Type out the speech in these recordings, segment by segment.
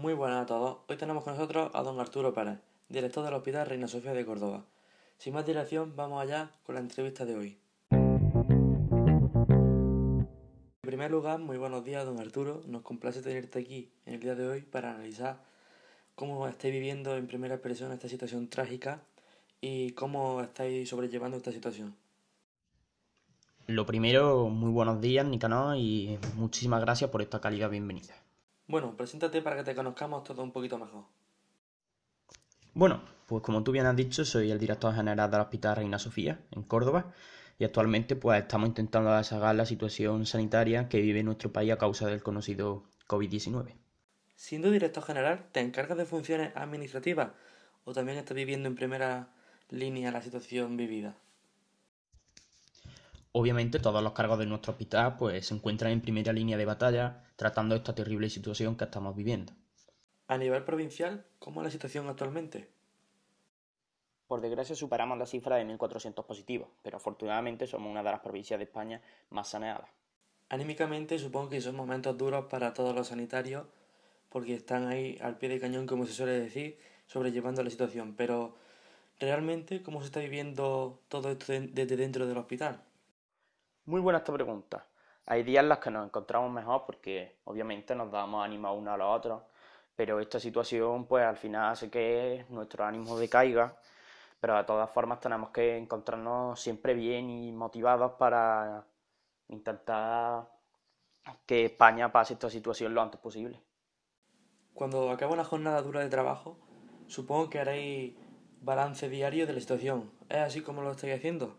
Muy buenas a todos. Hoy tenemos con nosotros a don Arturo Pérez, director del Hospital Reina Sofía de Córdoba. Sin más dilación, vamos allá con la entrevista de hoy. En primer lugar, muy buenos días, don Arturo. Nos complace tenerte aquí en el día de hoy para analizar cómo estáis viviendo en primera persona esta situación trágica y cómo estáis sobrellevando esta situación. Lo primero, muy buenos días, Nicanor, y muchísimas gracias por esta calidad bienvenida. Bueno, preséntate para que te conozcamos todo un poquito mejor. Bueno, pues como tú bien has dicho, soy el director general del Hospital Reina Sofía, en Córdoba, y actualmente pues estamos intentando desagar la situación sanitaria que vive nuestro país a causa del conocido COVID-19. Siendo director general, ¿te encargas de funciones administrativas o también estás viviendo en primera línea la situación vivida? Obviamente todos los cargos de nuestro hospital pues se encuentran en primera línea de batalla tratando esta terrible situación que estamos viviendo. A nivel provincial, ¿cómo es la situación actualmente? Por desgracia superamos la cifra de 1.400 positivos, pero afortunadamente somos una de las provincias de España más saneadas. Anímicamente supongo que son momentos duros para todos los sanitarios porque están ahí al pie de cañón, como se suele decir, sobrellevando la situación. Pero, ¿realmente cómo se está viviendo todo esto desde dentro del hospital? Muy buena esta pregunta. Hay días en los que nos encontramos mejor porque obviamente nos damos ánimo uno a los otros, pero esta situación pues al final hace que nuestro ánimo decaiga, pero de todas formas tenemos que encontrarnos siempre bien y motivados para intentar que España pase esta situación lo antes posible. Cuando acabe una jornada dura de trabajo, supongo que haréis balance diario de la situación. ¿Es así como lo estáis haciendo?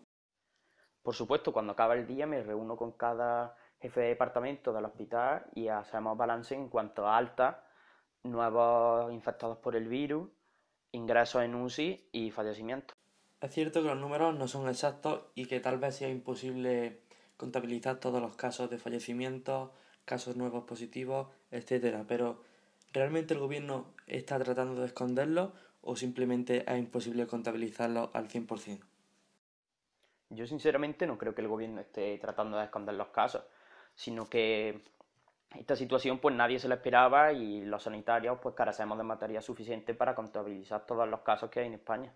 Por supuesto, cuando acaba el día me reúno con cada jefe de departamento del hospital y hacemos balance en cuanto a alta, nuevos infectados por el virus, ingresos en UCI y fallecimientos. Es cierto que los números no son exactos y que tal vez sea imposible contabilizar todos los casos de fallecimientos, casos nuevos positivos, etcétera, pero ¿realmente el gobierno está tratando de esconderlo o simplemente es imposible contabilizarlo al 100%? Yo sinceramente no creo que el gobierno esté tratando de esconder los casos, sino que esta situación pues nadie se la esperaba y los sanitarios pues carecemos de materia suficiente para contabilizar todos los casos que hay en España.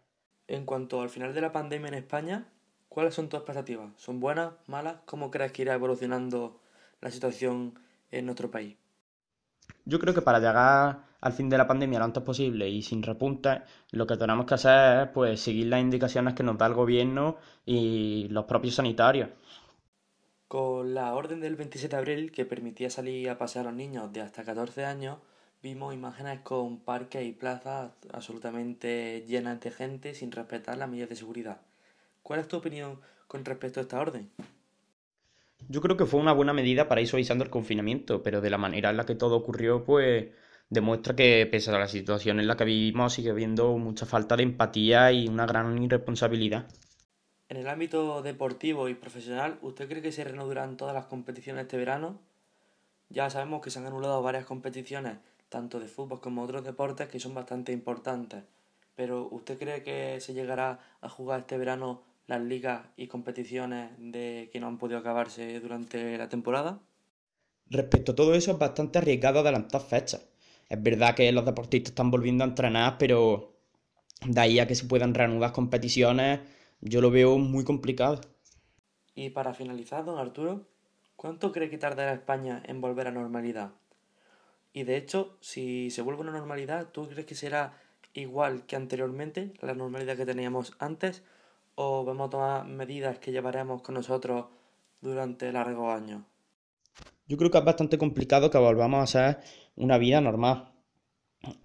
En cuanto al final de la pandemia en España, ¿cuáles son tus expectativas? ¿Son buenas, malas? ¿Cómo crees que irá evolucionando la situación en nuestro país? Yo creo que para llegar al fin de la pandemia lo antes posible y sin repuntes, lo que tenemos que hacer es pues seguir las indicaciones que nos da el gobierno y los propios sanitarios. Con la orden del 27 de abril que permitía salir a pasear a los niños de hasta 14 años, vimos imágenes con parques y plazas absolutamente llenas de gente sin respetar las medidas de seguridad. ¿Cuál es tu opinión con respecto a esta orden? Yo creo que fue una buena medida para ir suavizando el confinamiento, pero de la manera en la que todo ocurrió, pues demuestra que pese a la situación en la que vivimos sigue habiendo mucha falta de empatía y una gran irresponsabilidad. En el ámbito deportivo y profesional, ¿usted cree que se reanudarán todas las competiciones este verano? Ya sabemos que se han anulado varias competiciones, tanto de fútbol como otros deportes, que son bastante importantes. Pero ¿usted cree que se llegará a jugar este verano las ligas y competiciones de que no han podido acabarse durante la temporada? Respecto a todo eso, es bastante arriesgado adelantar fechas es verdad que los deportistas están volviendo a entrenar, pero de ahí a que se puedan reanudar competiciones, yo lo veo muy complicado. Y para finalizar, don Arturo, ¿cuánto cree que tardará España en volver a normalidad? Y de hecho, si se vuelve a una normalidad, ¿tú crees que será igual que anteriormente, la normalidad que teníamos antes, o vamos a tomar medidas que llevaremos con nosotros durante largos años? Yo creo que es bastante complicado que volvamos a ser una vida normal.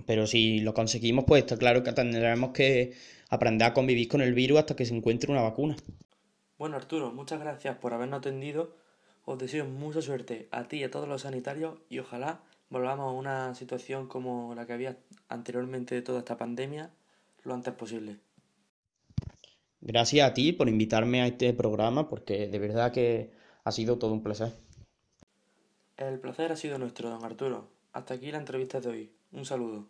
Pero si lo conseguimos, pues está claro que tendremos que aprender a convivir con el virus hasta que se encuentre una vacuna. Bueno, Arturo, muchas gracias por habernos atendido. Os deseo mucha suerte a ti y a todos los sanitarios y ojalá volvamos a una situación como la que había anteriormente de toda esta pandemia lo antes posible. Gracias a ti por invitarme a este programa porque de verdad que ha sido todo un placer. El placer ha sido nuestro, don Arturo. Hasta aquí la entrevista de hoy. Un saludo.